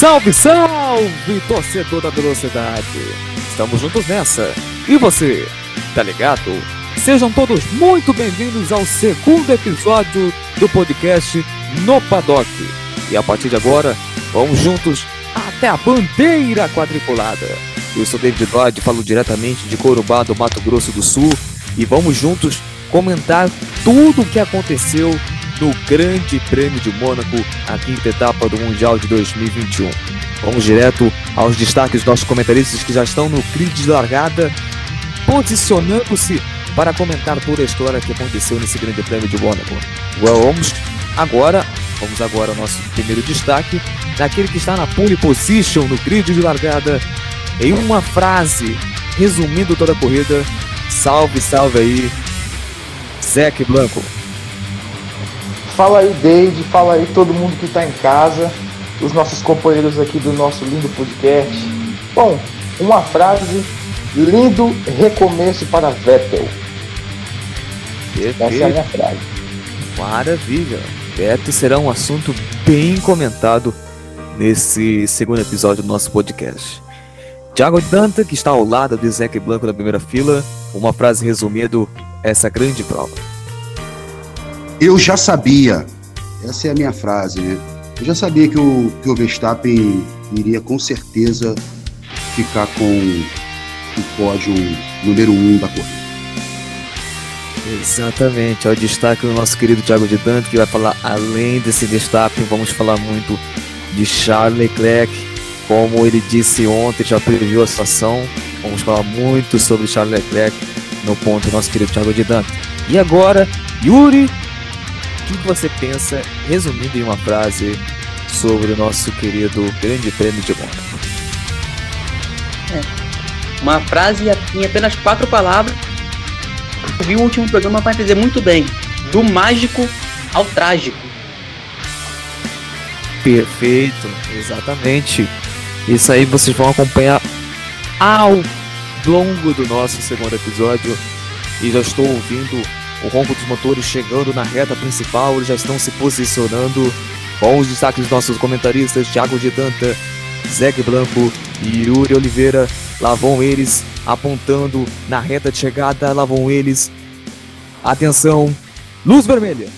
Salve, salve, torcedor da velocidade! Estamos juntos nessa. E você, tá ligado? Sejam todos muito bem-vindos ao segundo episódio do podcast No Paddock. E a partir de agora, vamos juntos até a bandeira quadriculada. Eu sou David Lloyd, falo diretamente de Corubá, do Mato Grosso do Sul, e vamos juntos comentar tudo o que aconteceu no Grande Prêmio de Mônaco, a quinta etapa do Mundial de 2021. Vamos direto aos destaques dos nossos comentaristas que já estão no grid de largada, posicionando-se para comentar toda a história que aconteceu nesse Grande Prêmio de Mônaco. Vamos agora, vamos agora ao nosso primeiro destaque, daquele que está na pole position no grid de largada, em uma frase, resumindo toda a corrida. Salve, salve aí, Zeke Blanco. Fala aí, Deide, fala aí todo mundo que está em casa, os nossos companheiros aqui do nosso lindo podcast. Bom, uma frase: lindo recomeço para Vettel. Perfeito. Essa é a minha frase. Maravilha. Vettel será um assunto bem comentado nesse segundo episódio do nosso podcast. Thiago Danta, que está ao lado de Zeke Blanco na primeira fila, uma frase resumindo essa grande prova. Eu já sabia, essa é a minha frase, né? Eu já sabia que o, que o Verstappen iria com certeza ficar com o pódio número um da corrida. Exatamente, é o destaque do nosso querido Thiago de Dante, que vai falar além desse destaque, vamos falar muito de Charles Leclerc, como ele disse ontem, já previu a situação, vamos falar muito sobre Charles Leclerc no ponto do nosso querido Thiago de Dante. E agora, Yuri que você pensa, resumindo em uma frase, sobre o nosso querido Grande Prêmio de Mônaco? É. Uma frase em apenas quatro palavras. Eu vi o último programa para entender muito bem. Do mágico ao trágico. Perfeito, exatamente. Isso aí vocês vão acompanhar ao longo do nosso segundo episódio. E já estou ouvindo o ronco dos motores chegando na reta principal, eles já estão se posicionando com os destaques dos nossos comentaristas Thiago de Danta, Zeg Blanco e Yuri Oliveira. Lá vão eles apontando na reta de chegada, lá vão eles. Atenção, luz vermelha.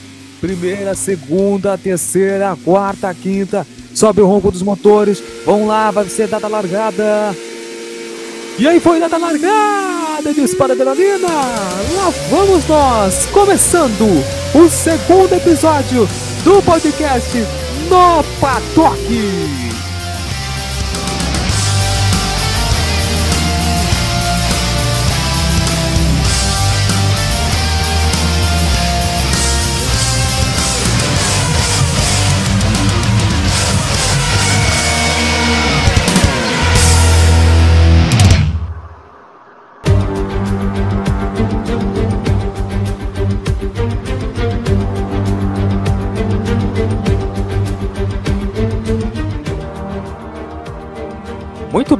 Primeira, segunda, terceira, quarta, quinta. Sobe o ronco dos motores. Vão lá, vai ser dada largada. E aí foi dada a largada, dispara adrenalina. Lá vamos nós, começando o segundo episódio do podcast No Paddock.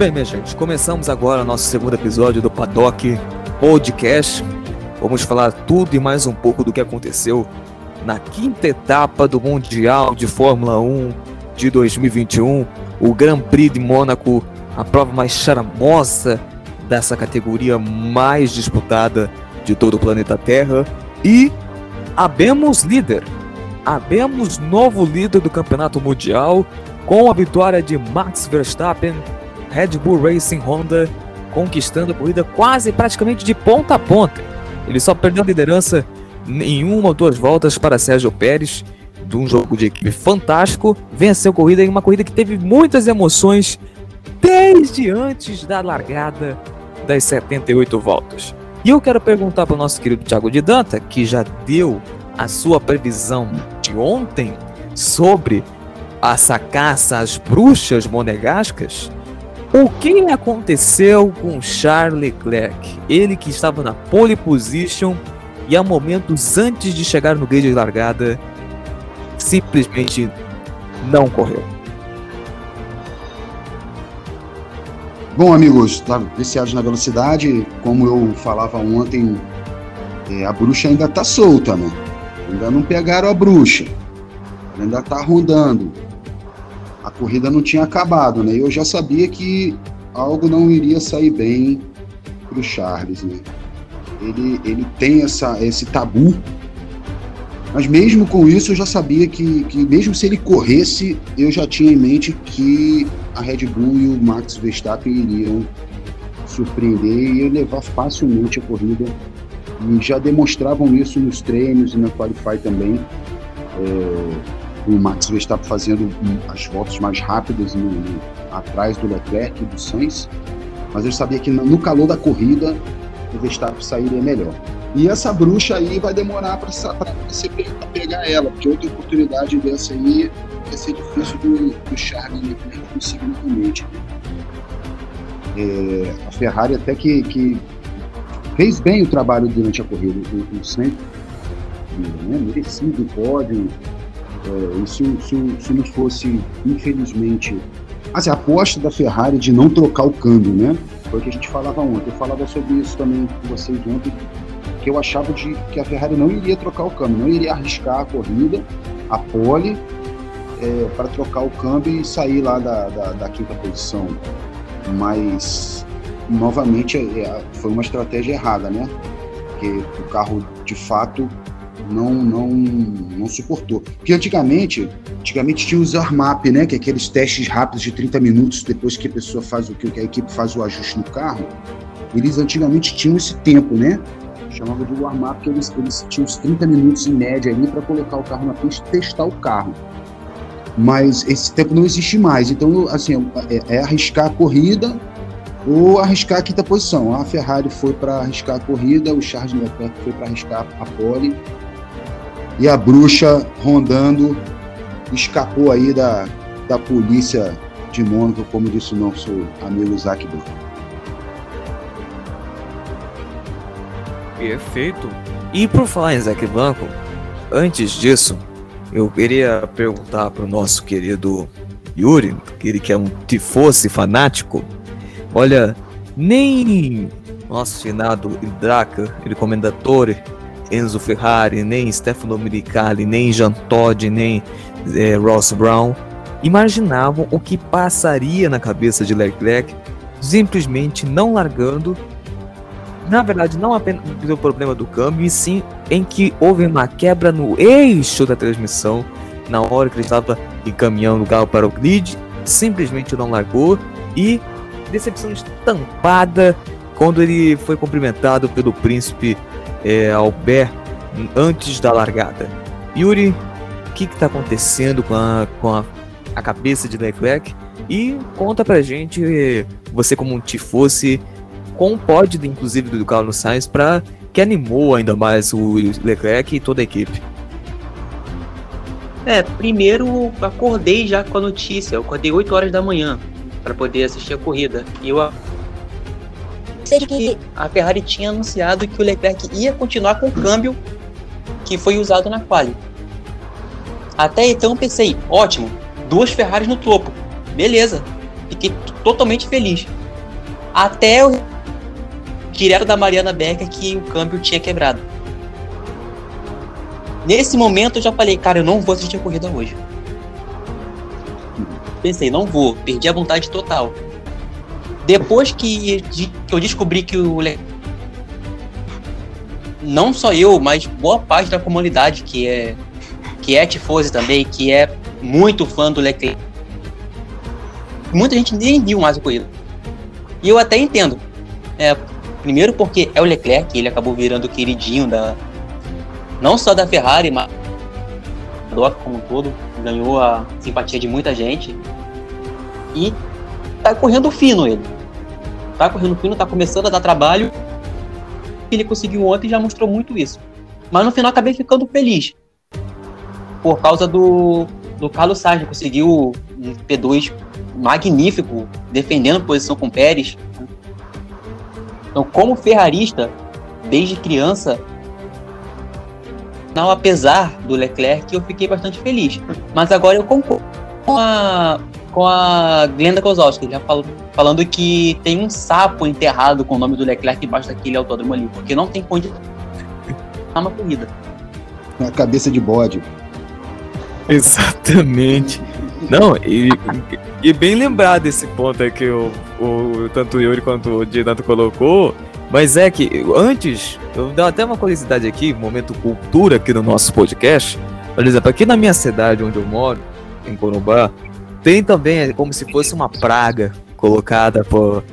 Bem, minha gente. Começamos agora nosso segundo episódio do Paddock Podcast. Vamos falar tudo e mais um pouco do que aconteceu na quinta etapa do Mundial de Fórmula 1 de 2021, o Grand Prix de Mônaco, a prova mais charmosa dessa categoria mais disputada de todo o planeta Terra. E abemos líder, abemos novo líder do campeonato mundial com a vitória de Max Verstappen Red Bull Racing Honda conquistando a corrida quase praticamente de ponta a ponta. Ele só perdeu a liderança em uma ou duas voltas para Sérgio Pérez, de um jogo de equipe fantástico, venceu a corrida em uma corrida que teve muitas emoções desde antes da largada das 78 voltas. E eu quero perguntar para o nosso querido Thiago de Danta, que já deu a sua previsão de ontem sobre essa caça às bruxas monegascas, o que aconteceu com Charles Leclerc? Ele que estava na pole position e a momentos antes de chegar no grid de largada, simplesmente não correu. Bom, amigos, tá viciados na velocidade, como eu falava ontem, é, a bruxa ainda tá solta, né? Ainda não pegaram a bruxa. Ainda tá rondando. A corrida não tinha acabado, né? Eu já sabia que algo não iria sair bem para o Charles, né? Ele, ele tem essa, esse tabu, mas mesmo com isso eu já sabia que, que mesmo se ele corresse, eu já tinha em mente que a Red Bull e o Max Verstappen iriam surpreender e levar facilmente a corrida. E já demonstravam isso nos treinos e na Qualify também. É, o Max Verstappen fazendo as voltas mais rápidas no, no, atrás do Leclerc e do Sainz, mas eu sabia que no calor da corrida o Verstappen sairia melhor. E essa bruxa aí vai demorar para você pegar ela, porque outra oportunidade dessa aí vai ser difícil do, do Charles Leclerc conseguir novamente. É, a Ferrari até que, que, fez bem o trabalho durante a corrida, o, o Sainz né, merecido o pódio, é, se, se, se não fosse, infelizmente, assim, a aposta da Ferrari de não trocar o câmbio, né? Foi o que a gente falava ontem. Eu falava sobre isso também com vocês ontem, que eu achava de, que a Ferrari não iria trocar o câmbio, não iria arriscar a corrida, a pole, é, para trocar o câmbio e sair lá da, da, da quinta posição. Mas, novamente, é, é foi uma estratégia errada, né? Porque o carro, de fato, não, não, não suportou. Porque antigamente, antigamente tinha os armap, né? Que é aqueles testes rápidos de 30 minutos depois que a pessoa faz o que a equipe faz o ajuste no carro. Eles antigamente tinham esse tempo, né? Chamava de warm-up, porque eles, eles tinham uns 30 minutos em média ali para colocar o carro na pista e testar o carro. Mas esse tempo não existe mais. Então, assim, é, é arriscar a corrida ou arriscar a quinta posição. A Ferrari foi para arriscar a corrida, o Charles Leclerc foi para arriscar a pole e a bruxa rondando escapou aí da, da polícia de Mônaco, como disse o nosso amigo Isaac Branco. Perfeito. E por falar em Isaac Blanco, antes disso, eu queria perguntar para o nosso querido Yuri, que ele que é um tifosse fanático, olha, nem nosso finado Draca, ele comendatore, Enzo Ferrari, nem Stefano Miricali, nem Jean Todt, nem é, Ross Brown imaginavam o que passaria na cabeça de Leclerc simplesmente não largando. Na verdade, não apenas pelo problema do câmbio, e sim em que houve uma quebra no eixo da transmissão na hora que ele estava encaminhando o carro para o grid, simplesmente não largou e decepção estampada quando ele foi cumprimentado pelo príncipe é, Albert antes da largada. Yuri, o que está acontecendo com, a, com a, a, cabeça de Leclerc? E conta pra gente, você como um tifosse, com pódio, inclusive, do Carlos Sainz, para que animou ainda mais o Leclerc e toda a equipe. É, primeiro acordei já com a notícia, eu acordei 8 horas da manhã para poder assistir a corrida. E eu que a Ferrari tinha anunciado que o Leclerc ia continuar com o câmbio que foi usado na quali. Até então pensei, ótimo, duas Ferraris no topo, beleza, fiquei totalmente feliz. Até o direto da Mariana Becker que o câmbio tinha quebrado. Nesse momento eu já falei, cara, eu não vou assistir a corrida hoje. Pensei, não vou, perdi a vontade total. Depois que, eu descobri que o não só eu, mas boa parte da comunidade que é que é tifose também, que é muito fã do Leclerc. Muita gente nem viu mais a corrida. E eu até entendo. É, primeiro porque é o Leclerc, ele acabou virando o queridinho da não só da Ferrari, mas como um todo, ganhou a simpatia de muita gente. E tá correndo fino ele. Tá correndo fino, tá começando a dar trabalho. Ele conseguiu ontem e já mostrou muito isso. Mas no final acabei ficando feliz. Por causa do, do Carlos Sainz, conseguiu um P2 magnífico, defendendo posição com Pérez. Então, como ferrarista, desde criança, não apesar do Leclerc, eu fiquei bastante feliz. Mas agora eu concordo com a, com a Glenda Kozowski, já falou, falando que tem um sapo enterrado com o nome do Leclerc embaixo daquele autódromo ali, porque não tem condição uma corrida. A cabeça de bode. Exatamente. Não, e, e bem lembrado esse ponto aí que o, o, tanto o Yuri quanto o Dinato colocou. Mas é que antes, eu dou até uma curiosidade aqui, momento cultura aqui no nosso podcast. Por exemplo, aqui na minha cidade onde eu moro, em Corumbá, tem também é como se fosse uma praga colocada por,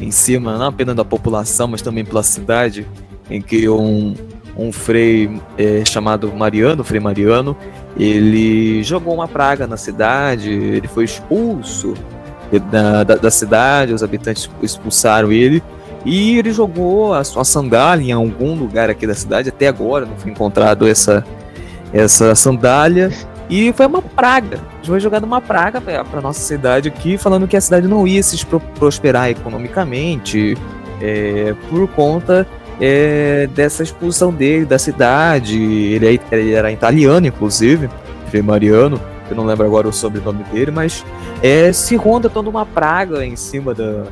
em cima, não apenas da população, mas também pela cidade, em que um, um frei é, chamado Mariano, Frei Mariano, ele jogou uma praga na cidade, ele foi expulso da, da, da cidade, os habitantes expulsaram ele, e ele jogou a sua sandália em algum lugar aqui da cidade, até agora não foi encontrado essa, essa sandália, e foi uma praga. Foi jogada uma praga para nossa cidade aqui, falando que a cidade não ia se prosperar economicamente é, por conta é, dessa expulsão dele da cidade. Ele, é, ele era italiano, inclusive, Frei Mariano, eu não lembro agora o sobrenome dele, mas é, se ronda toda uma praga em cima da,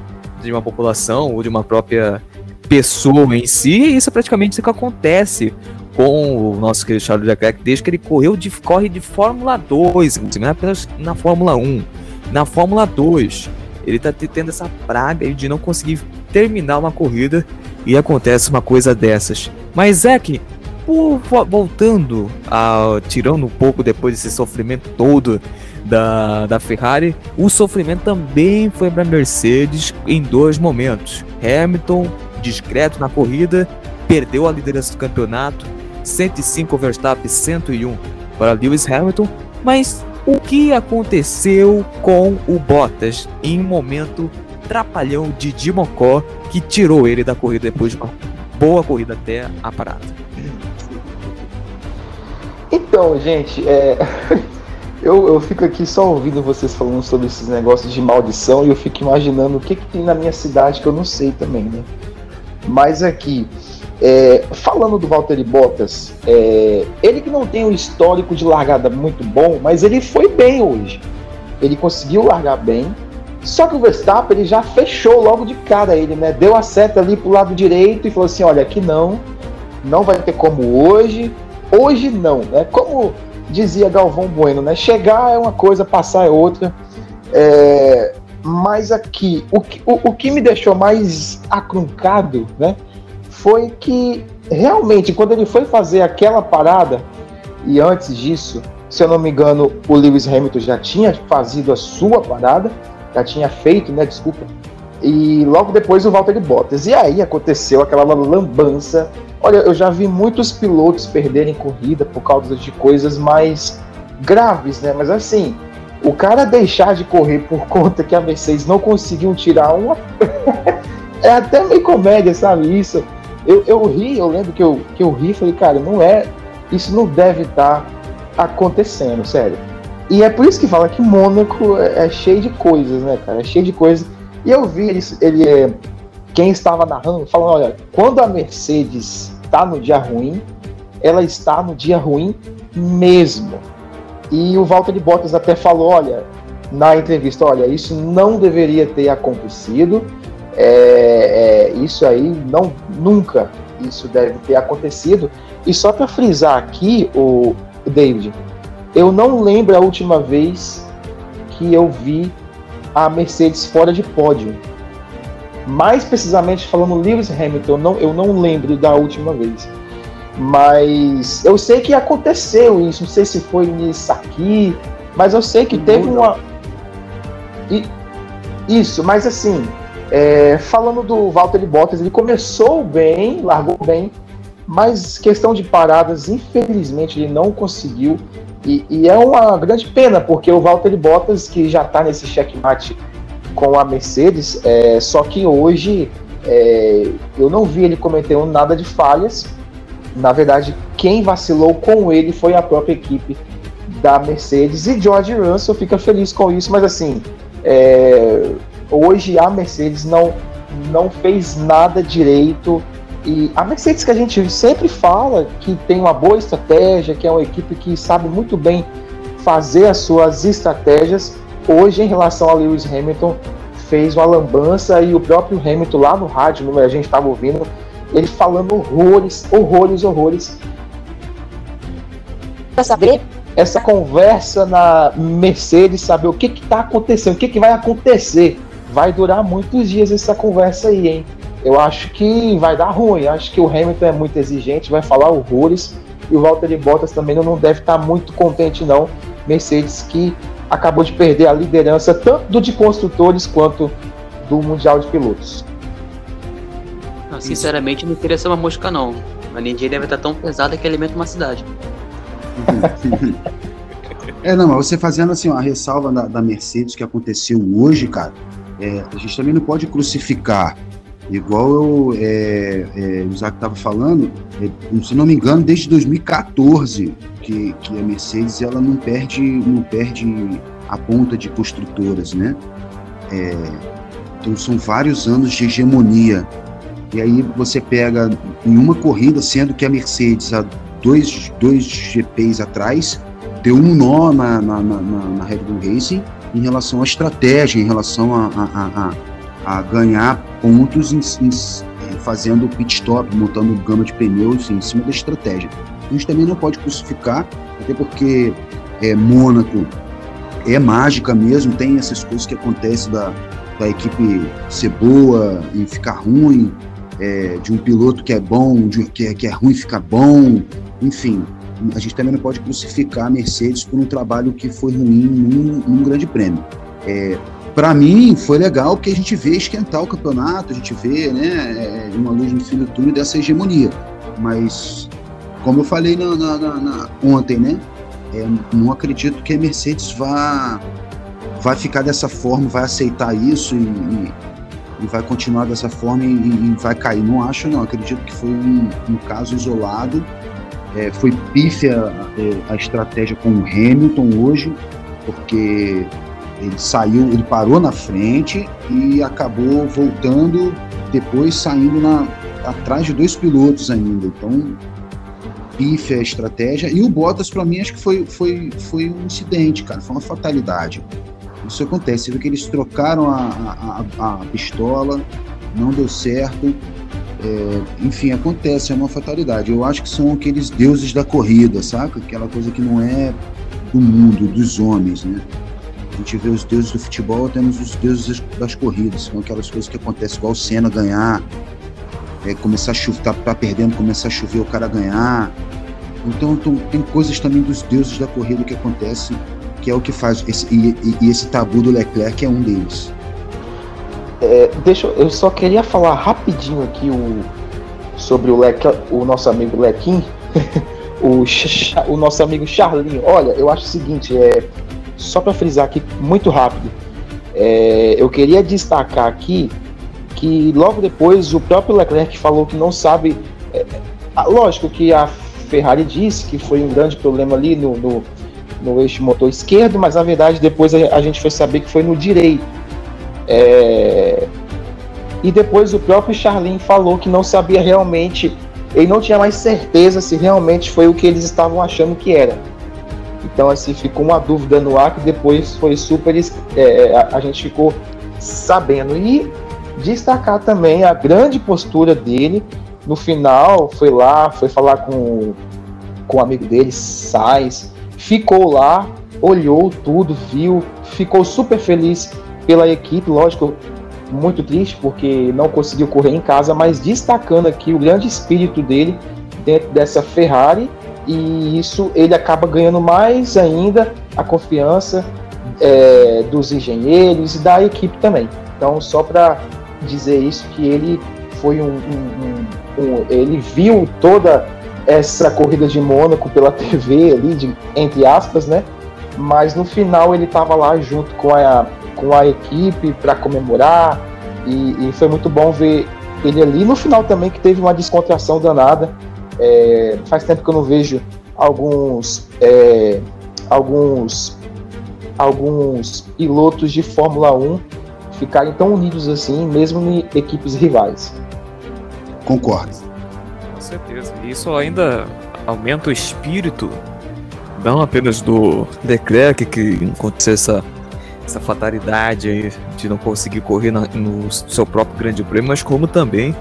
de uma população ou de uma própria pessoa em si, e isso é praticamente o que acontece com o nosso querido Charles Leclerc desde que ele correu de, corre de Fórmula 2, não é apenas na Fórmula 1, na Fórmula 2. Ele está tendo essa praga de não conseguir terminar uma corrida e acontece uma coisa dessas. Mas é que, voltando a tirando um pouco depois desse sofrimento todo da, da Ferrari, o sofrimento também foi para Mercedes em dois momentos. Hamilton, discreto na corrida, perdeu a liderança do campeonato, 105 Verstappen, 101 para Lewis Hamilton, mas o que aconteceu com o Bottas em um momento trapalhão de Dimocó que tirou ele da corrida depois de uma boa corrida até a parada. Então, gente, é... eu, eu fico aqui só ouvindo vocês falando sobre esses negócios de maldição e eu fico imaginando o que, que tem na minha cidade que eu não sei também, né? Mas aqui, é, falando do Valtteri Bottas, é, ele que não tem um histórico de largada muito bom, mas ele foi bem hoje. Ele conseguiu largar bem, só que o Verstappen ele já fechou logo de cara ele, né? Deu a seta ali pro lado direito e falou assim: olha, aqui não, não vai ter como hoje, hoje não, né? Como dizia Galvão Bueno, né? Chegar é uma coisa, passar é outra. É, mas aqui, o que, o, o que me deixou mais acruncado, né? Foi que realmente, quando ele foi fazer aquela parada, e antes disso, se eu não me engano, o Lewis Hamilton já tinha fazido a sua parada já tinha feito, né? Desculpa. E logo depois o Valtteri Bottas. E aí aconteceu aquela lambança. Olha, eu já vi muitos pilotos perderem corrida por causa de coisas mais graves, né? Mas assim, o cara deixar de correr por conta que a Mercedes não conseguiu tirar uma. é até meio comédia, sabe? Isso. Eu, eu ri, eu lembro que eu, que eu ri e falei, cara, não é. Isso não deve estar tá acontecendo, sério. E é por isso que fala que Mônaco é, é cheio de coisas, né, cara? É cheio de coisas. E eu vi ele, ele é, quem estava narrando falando, olha, quando a Mercedes está no dia ruim, ela está no dia ruim mesmo. E o Walter de Bottas até falou, olha, na entrevista, olha, isso não deveria ter acontecido. É, é, isso aí não nunca isso deve ter acontecido. E só para frisar aqui, o David, eu não lembro a última vez que eu vi a Mercedes fora de pódio. Mais precisamente falando Lewis Hamilton, não, eu não lembro da última vez. Mas eu sei que aconteceu isso, não sei se foi nisso aqui, mas eu sei que teve uma. E, isso, mas assim, é, falando do Valtteri Bottas, ele começou bem, largou bem, mas questão de paradas, infelizmente, ele não conseguiu. E, e, é uma grande pena, porque o Valtteri Bottas, que já está nesse checkmate com a Mercedes, é, só que hoje é, eu não vi ele cometendo nada de falhas. Na verdade, quem vacilou com ele foi a própria equipe da Mercedes. E George Russell fica feliz com isso, mas assim, é, hoje a Mercedes não, não fez nada direito e a Mercedes que a gente sempre fala que tem uma boa estratégia, que é uma equipe que sabe muito bem fazer as suas estratégias, hoje em relação a Lewis Hamilton fez uma lambança e o próprio Hamilton lá no rádio, a gente estava ouvindo, ele falando horrores, horrores, horrores. Para saber essa conversa na Mercedes, saber o que está acontecendo, o que, que vai acontecer. Vai durar muitos dias essa conversa aí, hein? Eu acho que vai dar ruim. Eu acho que o Hamilton é muito exigente, vai falar horrores. E o Valtteri Bottas também não deve estar tá muito contente, não. Mercedes que acabou de perder a liderança tanto do de construtores quanto do Mundial de Pilotos. Não, sinceramente, não queria ser uma mosca, não. A energia deve estar tão pesada que alimenta uma cidade. é, não, mas você fazendo assim, uma ressalva da, da Mercedes que aconteceu hoje, cara, é, a gente também não pode crucificar. Igual eu, é, é, o Isaac estava falando, é, se não me engano, desde 2014 que, que a Mercedes ela não perde, não perde a ponta de construtoras, né? É, então são vários anos de hegemonia. E aí você pega em uma corrida, sendo que a Mercedes há dois, dois GPs atrás deu um nó na, na, na, na Red Bull Racing em relação à estratégia, em relação a, a, a, a ganhar pontos em, em, fazendo pit stop, montando gama de pneus em cima da estratégia. A gente também não pode crucificar, até porque é, Mônaco é mágica mesmo, tem essas coisas que acontecem da, da equipe ser boa e ficar ruim, é, de um piloto que é bom, de, que, é, que é ruim ficar bom, enfim, a gente também não pode crucificar a Mercedes por um trabalho que foi ruim num, num grande prêmio. É, para mim foi legal porque a gente vê esquentar o campeonato, a gente vê né, é, uma luz no fim do túnel dessa hegemonia. Mas, como eu falei na, na, na, ontem, né, é, não acredito que a Mercedes vá, vai ficar dessa forma, vai aceitar isso e, e, e vai continuar dessa forma e, e, vai cair. Não acho, não. Acredito que foi um, um caso isolado é, foi pífia é, a estratégia com o Hamilton hoje, porque ele saiu, ele parou na frente e acabou voltando, depois saindo na, atrás de dois pilotos ainda. Então, pífia a estratégia. E o Bottas, para mim, acho que foi, foi, foi um incidente, cara, foi uma fatalidade. Isso acontece, você vê que eles trocaram a, a, a pistola, não deu certo. É, enfim, acontece, é uma fatalidade. Eu acho que são aqueles deuses da corrida, saca? Aquela coisa que não é do mundo, dos homens, né? A gente vê os deuses do futebol, temos os deuses das corridas, são aquelas coisas que acontecem igual o Senna ganhar, é, começar a chover, tá, tá, perdendo, começar a chover, o cara ganhar. Então, então, tem coisas também dos deuses da corrida que acontecem, que é o que faz, esse, e, e, e esse tabu do Leclerc é um deles. É, deixa eu só queria falar rapidinho aqui o, sobre o, Leque, o nosso amigo Lequim, o, o nosso amigo Charlinho. Olha, eu acho o seguinte, é, só para frisar aqui muito rápido, é, eu queria destacar aqui que logo depois o próprio Leclerc falou que não sabe. É, lógico que a Ferrari disse que foi um grande problema ali no, no, no eixo motor esquerdo, mas na verdade depois a, a gente foi saber que foi no direito. É... E depois o próprio Charlin falou que não sabia realmente, ele não tinha mais certeza se realmente foi o que eles estavam achando que era. Então, assim, ficou uma dúvida no ar que depois foi super. É, a, a gente ficou sabendo. E destacar também a grande postura dele. No final, foi lá, foi falar com, com o amigo dele, Sais, ficou lá, olhou tudo, viu, ficou super feliz pela equipe, lógico, muito triste porque não conseguiu correr em casa, mas destacando aqui o grande espírito dele dentro dessa Ferrari e isso ele acaba ganhando mais ainda a confiança é, dos engenheiros e da equipe também. Então, só para dizer isso que ele foi um, um, um, um, ele viu toda essa corrida de Mônaco pela TV ali, de, entre aspas, né? Mas no final ele estava lá junto com a com a equipe para comemorar e, e, foi muito bom ver ele ali no final também que teve uma descontração danada. É, faz tempo que eu não vejo alguns é, alguns alguns pilotos de Fórmula 1 ficarem tão unidos assim, mesmo em equipes rivais. Concordo. Com certeza. Isso ainda aumenta o espírito não apenas do Leclerc que aconteceu essa essa fatalidade aí de não conseguir correr no seu próprio grande prêmio, mas como também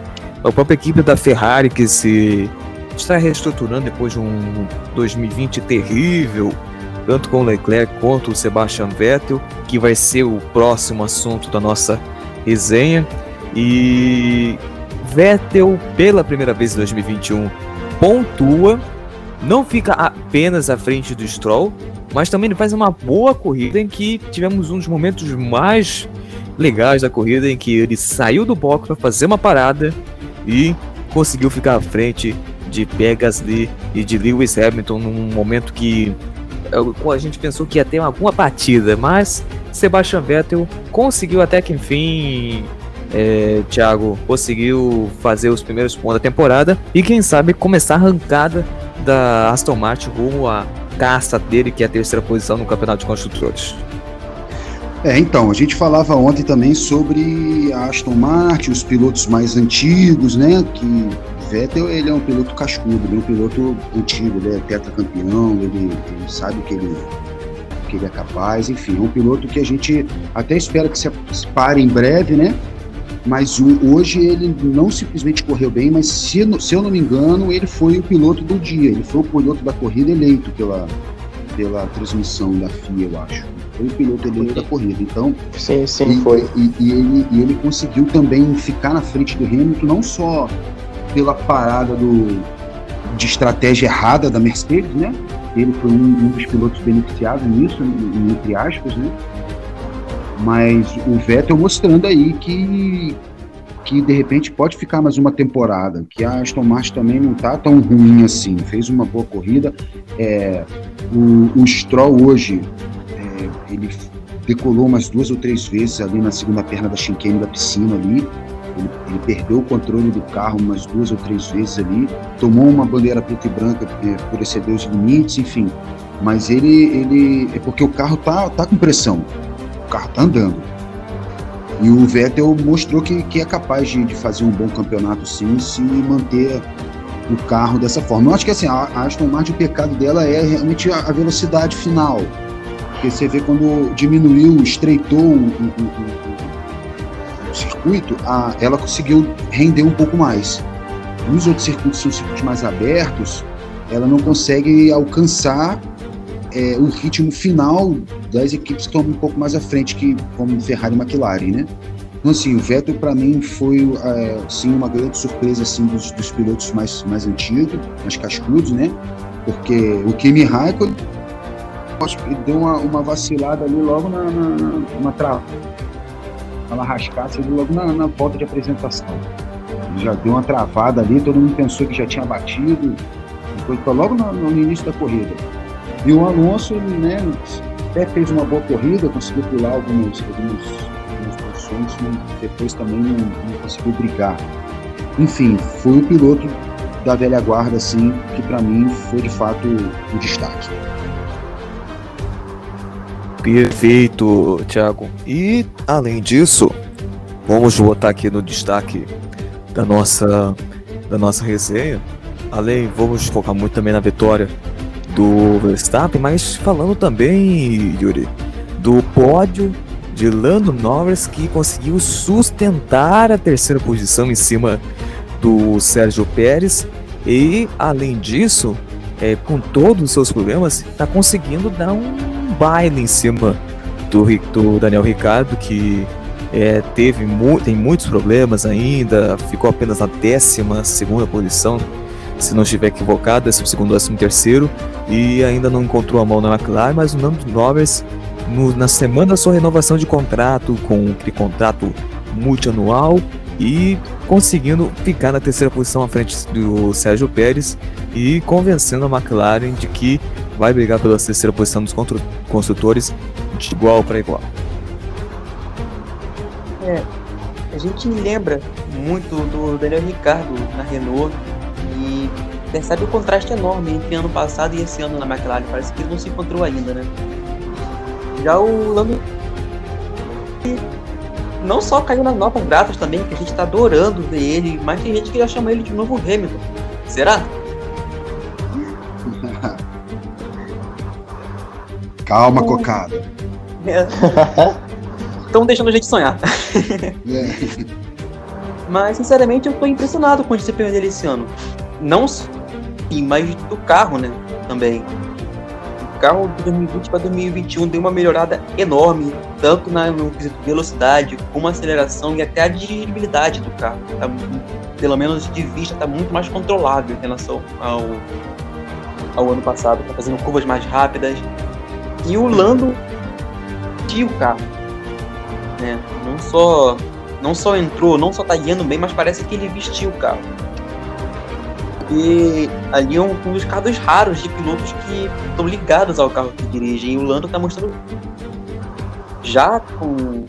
a própria equipe da Ferrari que se está reestruturando depois de um 2020 terrível, tanto com o Leclerc quanto o Sebastian Vettel, que vai ser o próximo assunto da nossa resenha. E Vettel, pela primeira vez em 2021, pontua, não fica apenas à frente do Stroll, mas também ele faz uma boa corrida em que tivemos um dos momentos mais legais da corrida em que ele saiu do box para fazer uma parada e conseguiu ficar à frente de Pegasly e de Lewis Hamilton num momento que a gente pensou que ia ter alguma batida, mas Sebastian Vettel conseguiu até que enfim, é, Thiago, conseguiu fazer os primeiros pontos da temporada e quem sabe começar a arrancada da Aston Martin rumo à caça dele, que é a terceira posição no Campeonato de Construtores. É, então, a gente falava ontem também sobre a Aston Martin, os pilotos mais antigos, né? Que Vettel, ele é um piloto cascudo, ele é um piloto antigo, ele é tetracampeão, ele, ele sabe que ele, que ele é capaz, enfim, é um piloto que a gente até espera que se pare em breve, né? Mas o, hoje ele não simplesmente correu bem, mas se, se eu não me engano, ele foi o piloto do dia, ele foi o piloto da corrida eleito pela, pela transmissão da FIA, eu acho foi o piloto eleito da corrida. Então, sim, sim, e, foi. E, e, ele, e ele conseguiu também ficar na frente do Hamilton, não só pela parada do, de estratégia errada da Mercedes, né? Ele foi um, um dos pilotos beneficiados nisso, entre aspas, né? Mas o Vettel mostrando aí que, que de repente pode ficar mais uma temporada, que a Aston Martin também não está tão ruim assim, fez uma boa corrida. É, o, o Stroll hoje ele decolou umas duas ou três vezes ali na segunda perna da chicane da piscina ali. Ele, ele, perdeu o controle do carro umas duas ou três vezes ali, tomou uma bandeira preta e branca é, por exceder os limites, enfim. Mas ele, ele é porque o carro tá, tá com pressão, carro tá andando. E o Vettel mostrou que, que é capaz de, de fazer um bom campeonato sim, se manter o carro dessa forma. Eu acho que assim, a Aston Martin, o pecado dela é realmente a, velocidade final. Porque você vê quando diminuiu, estreitou o, o, o, o circuito, a, ela conseguiu render um pouco mais. Nos outros circuitos, são circuitos mais abertos, ela não consegue alcançar é, o ritmo final das equipes que estão um pouco mais à frente, que, como Ferrari e McLaren, né? Então, assim, o Vettel, para mim, foi é, sim, uma grande surpresa assim, dos, dos pilotos mais, mais antigos, mais cascudos, né? Porque o Kimi Raikkonen deu uma, uma vacilada ali logo na, na, na trava. Ela rascasse ali logo na, na volta de apresentação. Já deu uma travada ali, todo mundo pensou que já tinha batido. Foi logo no, no início da corrida. E o Alonso, né, até fez uma boa corrida, conseguiu pular algumas, algumas, algumas posições, depois também não, não conseguiu brigar. Enfim, foi o piloto da velha guarda, assim, que para mim foi de fato o destaque. Perfeito, Thiago. E além disso, vamos botar aqui no destaque da nossa da nossa resenha. Além, vamos focar muito também na vitória do Verstappen, mas falando também, Yuri, do pódio de Lando Norris que conseguiu sustentar a terceira posição em cima do Sérgio Pérez. E além disso, é, com todos os seus problemas, está conseguindo dar um baile em cima do, do Daniel Ricardo, que é, teve mu tem muitos problemas ainda, ficou apenas na décima segunda posição, se não estiver equivocado, décimo segundo, décimo terceiro, e ainda não encontrou a mão na McLaren, mas o Nando Norris, no, na semana da sua renovação de contrato, com aquele contrato multianual, e conseguindo ficar na terceira posição à frente do Sérgio Pérez e convencendo a McLaren de que vai brigar pela terceira posição dos construtores de igual para igual. É, a gente lembra muito do Daniel Ricardo na Renault e percebe o contraste enorme entre ano passado e esse ano na McLaren. Parece que ele não se encontrou ainda, né? Já o Lando não só caiu nas notas gratas também, que a gente tá adorando ver ele, mas tem gente que já chama ele de novo Hamilton. Será? Calma, cocada. Estão deixando a gente sonhar. É. Mas, sinceramente, eu tô impressionado com o desempenho dele esse ano. Não só, mas do carro, né? Também. carro de 2020 para 2021 deu uma melhorada enorme, tanto na, no quesito velocidade, como aceleração e até a dirigibilidade do carro. Tá, pelo menos de vista, está muito mais controlável em relação ao, ao ano passado. Está fazendo curvas mais rápidas. E o Lando tinha o carro. Né? Não só não só entrou, não só tá guiando bem, mas parece que ele vestiu o carro. E ali é um, dos casos raros de pilotos que estão ligados ao carro que dirigem. E o Lando tá mostrando já com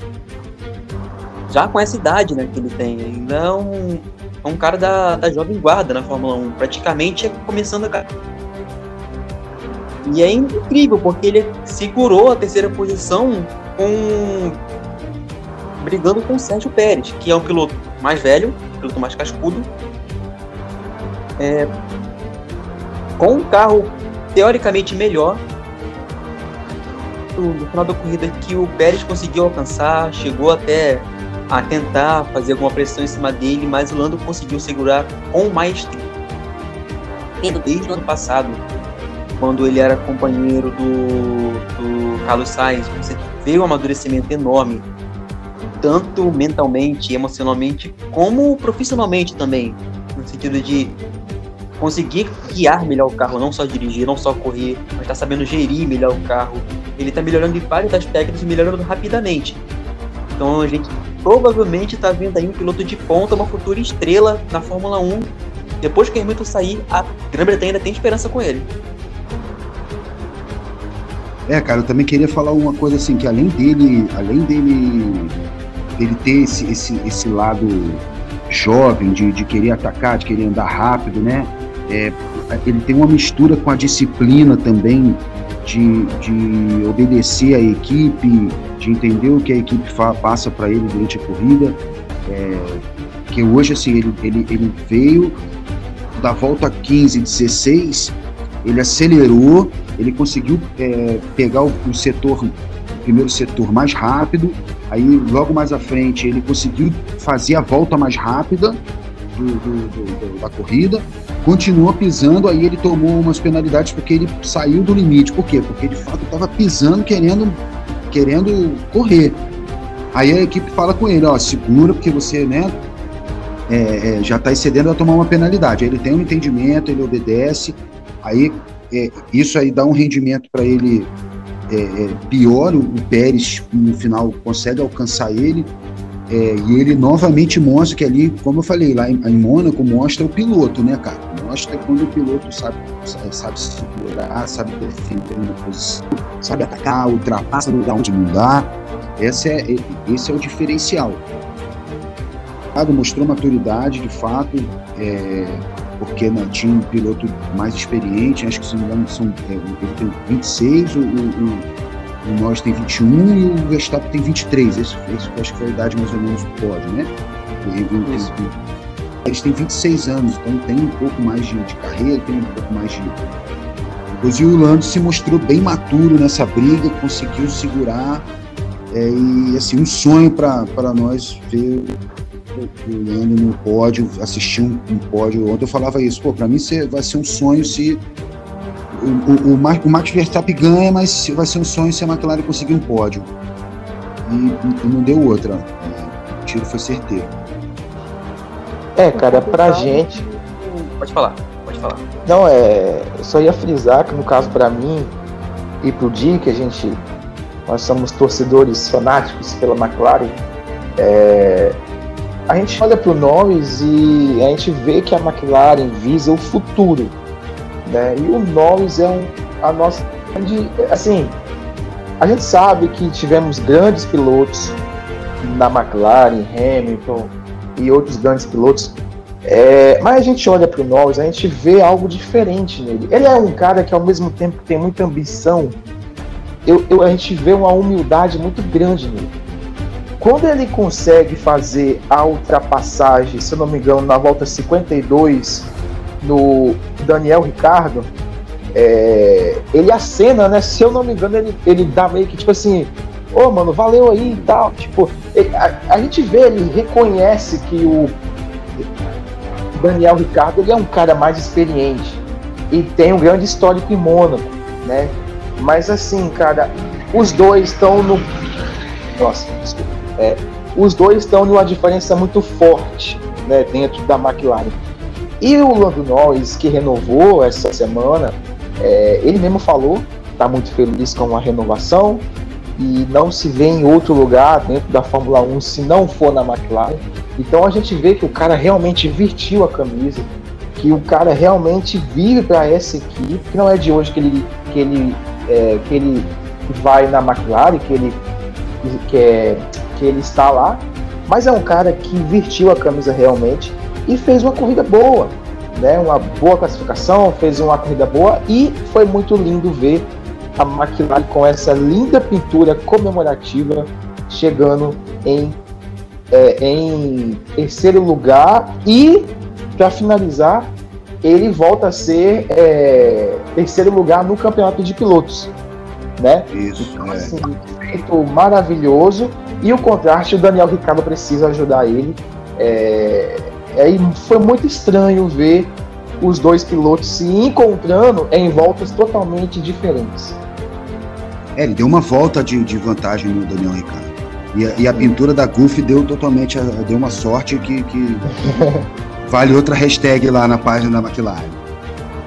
já com essa idade né, que ele tem. Ainda é um, é um cara da, da jovem guarda na Fórmula 1, praticamente começando a e é incrível, porque ele segurou a terceira posição com brigando com o Sérgio Pérez, que é um piloto mais velho, um piloto mais cascudo, é, com um carro teoricamente melhor no final da corrida que o Pérez conseguiu alcançar, chegou até a tentar fazer alguma pressão em cima dele, mas o Lando conseguiu segurar com maestria. Desde o ano passado, quando ele era companheiro do, do Carlos Sainz, você vê um amadurecimento enorme, tanto mentalmente, emocionalmente, como profissionalmente também, no sentido de conseguir guiar melhor o carro, não só dirigir, não só correr, mas tá sabendo gerir melhor o carro. Ele tá melhorando em vários aspectos e melhorando rapidamente. Então a gente provavelmente tá vendo aí um piloto de ponta, uma futura estrela na Fórmula 1. Depois que o Hamilton sair, a Grã-Bretanha ainda tem esperança com ele. É, cara, eu também queria falar uma coisa assim, que além dele, além dele, dele ter esse, esse, esse lado jovem de, de querer atacar, de querer andar rápido, né? É, ele tem uma mistura com a disciplina também de, de obedecer à equipe, de entender o que a equipe passa para ele durante a corrida. É, que hoje, assim, ele, ele, ele veio da volta 15, 16, ele acelerou, ele conseguiu é, pegar o, o setor, o primeiro setor mais rápido, aí logo mais à frente ele conseguiu fazer a volta mais rápida do, do, do, da corrida, continuou pisando, aí ele tomou umas penalidades porque ele saiu do limite. Por quê? Porque de fato estava pisando, querendo, querendo correr. Aí a equipe fala com ele, ó, segura porque você, né, é, é, já está excedendo a tomar uma penalidade. Aí ele tem um entendimento, ele obedece, aí é, isso aí dá um rendimento para ele é, é, pior, o, o Pérez no final consegue alcançar ele, é, e ele novamente mostra que ali, como eu falei, lá em, em Mônaco, mostra o piloto, né, cara? Mostra quando o piloto sabe, sabe se segurar, sabe defender uma posição, sabe atacar, ultrapassa no lugar onde não dá. Esse é, esse é o diferencial. Mostrou maturidade, de fato, é, porque né, tinha um piloto mais experiente, acho que se não me engano são, é, ele tem 26, o, o o Norris tem 21 e o Verstappen tem 23. Esse, esse acho que foi a idade mais ou menos do pódio, né? Eles têm 26 anos, então tem um pouco mais de, de carreira, tem um pouco mais de. Depois o Lando se mostrou bem maturo nessa briga, conseguiu segurar. É, e assim, um sonho para nós ver o Lando no pódio, assistir um, um pódio. Ontem eu falava isso, pô, para mim vai ser um sonho se o, o, o Max Verstappen ganha, mas vai ser um sonho se a McLaren conseguir um pódio. E, e não deu outra. É, o tiro foi certeiro. É, cara, pra gente. Pode falar, pode falar. Não, é. Eu só ia frisar que no caso para mim e pro Di, que a gente. Nós somos torcedores fanáticos pela McLaren. É, a gente olha pro Norris e a gente vê que a McLaren visa o futuro né? E o Norris é um, a nossa grande. Assim, a gente sabe que tivemos grandes pilotos na McLaren, Hamilton e outros grandes pilotos. É, mas a gente olha para o Norris, a gente vê algo diferente nele. Ele é um cara que ao mesmo tempo tem muita ambição. Eu, eu, a gente vê uma humildade muito grande nele. Quando ele consegue fazer a ultrapassagem, se eu não me engano, na volta 52 no Daniel Ricardo, é, ele acena, né? Se eu não me engano, ele, ele dá meio que tipo assim, ô oh, mano, valeu aí e tal. Tipo, a, a, gente vê, ele reconhece que o Daniel Ricardo ele é um cara mais experiente e tem um grande histórico em Mônaco, né? Mas assim, cara, os dois estão no. Nossa, desculpa. É, os dois estão numa diferença muito forte né, dentro da McLaren. E o Lando Norris, que renovou essa semana, é, ele mesmo falou, está muito feliz com a renovação e não se vê em outro lugar dentro da Fórmula 1 se não for na McLaren. Então a gente vê que o cara realmente vestiu a camisa, que o cara realmente vive para essa equipe, que não é de hoje que ele, que ele, é, que ele vai na McLaren, que ele, que, é, que ele está lá, mas é um cara que vestiu a camisa realmente e fez uma corrida boa, né? Uma boa classificação, fez uma corrida boa e foi muito lindo ver a McLaren com essa linda pintura comemorativa chegando em, é, em terceiro lugar e para finalizar ele volta a ser é, terceiro lugar no campeonato de pilotos, né? Isso, então, é. assim, feito maravilhoso e o contraste o Daniel Ricardo precisa ajudar ele. É, é, foi muito estranho ver os dois pilotos se encontrando em voltas totalmente diferentes. É, ele deu uma volta de, de vantagem no Daniel Ricardo. E a, e a pintura da Goofy deu totalmente, deu uma sorte que, que vale outra hashtag lá na página da McLaren.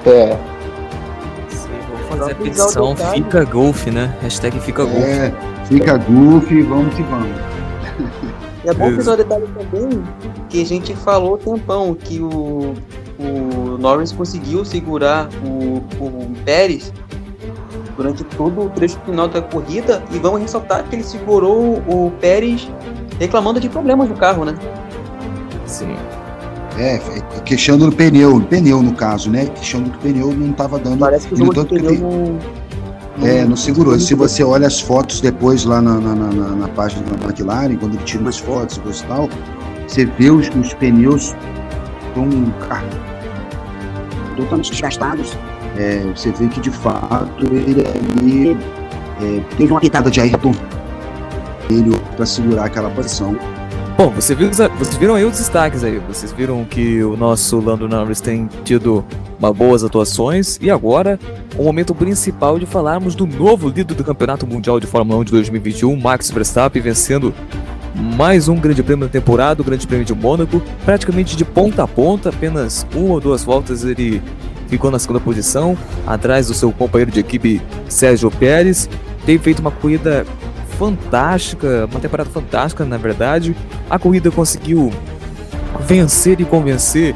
É. Sim, vou fazer a petição Fica Golf, né? Hashtag Fica Golf. É, fica Goofy, vamos que vamos. E é bom que o detalhe também que a gente falou tempão que o, o Norris conseguiu segurar o, o Pérez durante todo o trecho final da corrida e vamos ressaltar que ele segurou o Pérez reclamando de problemas no carro, né? Sim. É, é queixando no pneu, no pneu no caso, né? Queixando que o pneu não estava dando. Parece que o tanto pneu que não, é, não segurou. Se você olha as fotos depois lá na, na, na, na página da McLaren, quando ele tira umas fotos e tal, você vê os, os pneus estão totalmente desgastados é, você vê que de fato ele ali é, teve uma pitada de Ayrton ele para segurar aquela posição. Bom, você viu, vocês viram aí os destaques aí. Vocês viram que o nosso Lando Norris tem tido uma boas atuações e agora o momento principal de falarmos do novo líder do Campeonato Mundial de Fórmula 1 de 2021, Max Verstappen, vencendo mais um grande prêmio da temporada, o Grande Prêmio de Mônaco, praticamente de ponta a ponta, apenas uma ou duas voltas ele ficou na segunda posição, atrás do seu companheiro de equipe Sérgio Pérez. Tem feito uma corrida fantástica, uma temporada fantástica, na verdade. A corrida conseguiu vencer e convencer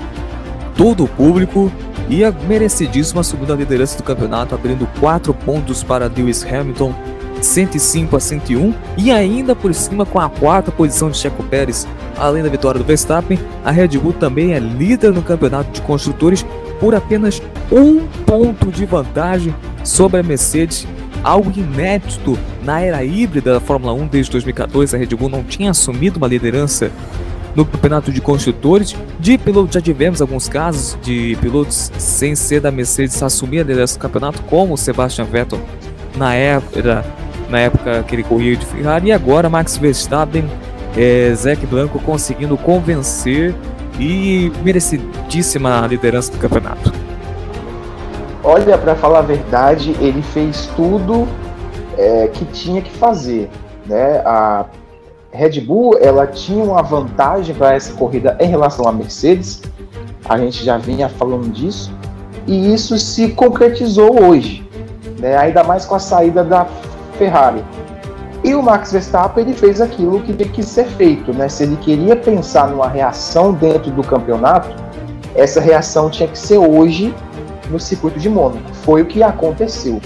todo o público e a merecidíssima segunda liderança do campeonato, abrindo 4 pontos para Lewis Hamilton, 105 a 101, e ainda por cima com a quarta posição de Checo Pérez. Além da vitória do Verstappen, a Red Bull também é líder no campeonato de construtores por apenas um ponto de vantagem sobre a Mercedes, algo inédito na era híbrida da Fórmula 1 desde 2014. A Red Bull não tinha assumido uma liderança no campeonato de construtores. De pilotos, já tivemos alguns casos de pilotos sem ser da Mercedes assumir a liderança do campeonato, como Sebastian Vettel na época, na época que ele corria de Ferrari, e agora Max Verstappen, é, Blanco conseguindo convencer e merecidíssima liderança do campeonato. Olha, para falar a verdade, ele fez tudo é, que tinha que fazer. Né? A Red Bull ela tinha uma vantagem para essa corrida em relação à Mercedes, a gente já vinha falando disso, e isso se concretizou hoje, né? ainda mais com a saída da Ferrari. E o Max Verstappen ele fez aquilo que tinha que ser feito, né? Se ele queria pensar numa reação dentro do campeonato, essa reação tinha que ser hoje no circuito de Mônaco. Foi o que aconteceu.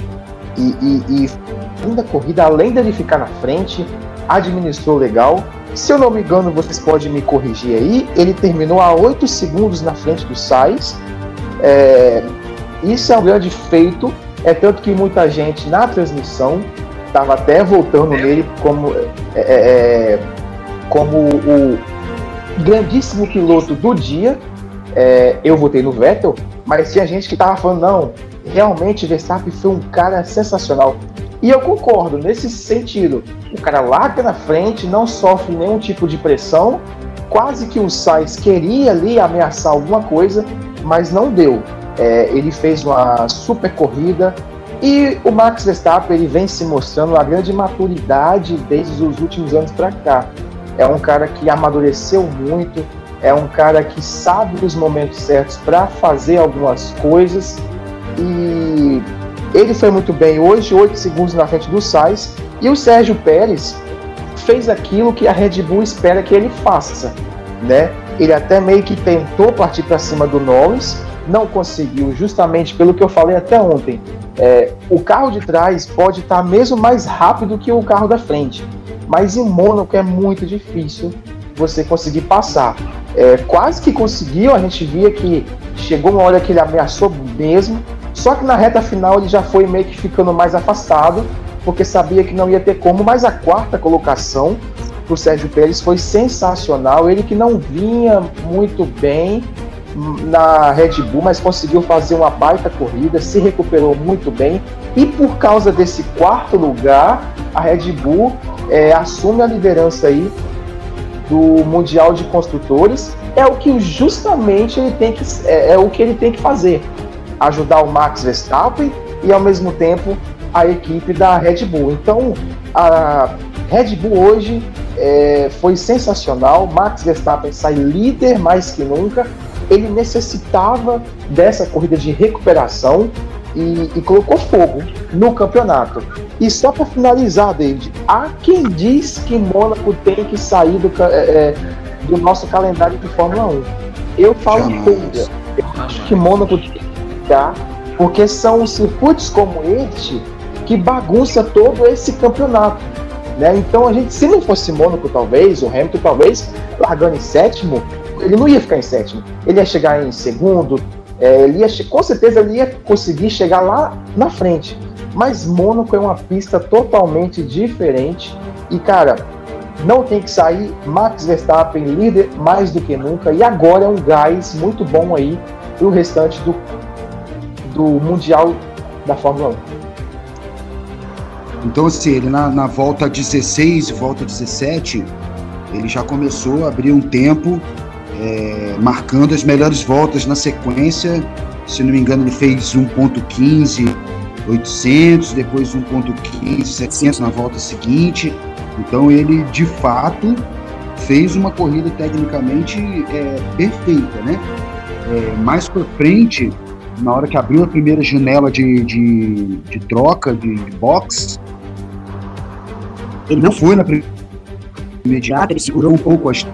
E, e, e corrida, além dele ficar na frente, administrou legal. Se eu não me engano, vocês podem me corrigir aí. Ele terminou a 8 segundos na frente do Sainz. É, isso é um grande feito. É tanto que muita gente na transmissão estava até voltando nele como, é, é, é, como o grandíssimo piloto do dia. É, eu votei no Vettel, mas tinha gente que estava falando, não, realmente Verstappen foi um cara sensacional. E eu concordo nesse sentido. O cara larga na frente, não sofre nenhum tipo de pressão. Quase que o Sainz queria ali ameaçar alguma coisa, mas não deu. É, ele fez uma super corrida, E o Max Verstappen ele vem se mostrando uma grande maturidade desde os últimos anos para cá. É um cara que amadureceu muito, é um cara que sabe os momentos certos para fazer algumas coisas e ele foi muito bem hoje, 8 segundos na frente do Sainz, e o Sérgio Pérez fez aquilo que a Red Bull espera que ele faça, né? Ele até meio que tentou partir para cima do Norris, não conseguiu, justamente pelo que eu falei até ontem. É, o carro de trás pode estar tá mesmo mais rápido que o carro da frente, mas em Mônaco é muito difícil você conseguir passar. É, quase que conseguiu, a gente via que chegou uma hora que ele ameaçou mesmo, só que na reta final ele já foi meio que ficando mais afastado, porque sabia que não ia ter como, mas a quarta colocação para o Sérgio Pérez foi sensacional. Ele que não vinha muito bem na Red Bull, mas conseguiu fazer uma baita corrida, se recuperou muito bem e por causa desse quarto lugar, a Red Bull é, assume a liderança aí do Mundial de Construtores. É o que justamente ele tem que é, é o que ele tem que fazer, ajudar o Max Verstappen e ao mesmo tempo a equipe da Red Bull. Então a Red Bull hoje é, foi sensacional. Max Verstappen sai líder mais que nunca ele necessitava dessa corrida de recuperação e, e colocou fogo no campeonato. E só para finalizar, David, há quem diz que Mônaco tem que sair do, é, é, do nosso calendário de Fórmula 1. Eu falo contra. Eu acho que Mônaco tem que ficar, porque são circuitos como este que bagunça todo esse campeonato. Né? Então a gente, se não fosse Mônaco, talvez, o Hamilton talvez, largando em sétimo, ele não ia ficar em sétimo, ele ia chegar em segundo, é, ele ia, com certeza ele ia conseguir chegar lá na frente. Mas Mônaco é uma pista totalmente diferente e, cara, não tem que sair. Max Verstappen líder mais do que nunca e agora é um gás muito bom aí para o restante do, do Mundial da Fórmula 1. Então, assim, ele na, na volta 16 e volta 17, ele já começou a abrir um tempo é, marcando as melhores voltas na sequência. Se não me engano, ele fez 1.15 800, depois 1.15 700 na volta seguinte. Então ele de fato fez uma corrida tecnicamente é, perfeita, né? É, mais para frente, na hora que abriu a primeira janela de, de, de troca de, de box, ele não foi na primeira imediata, ele segurou um pouco as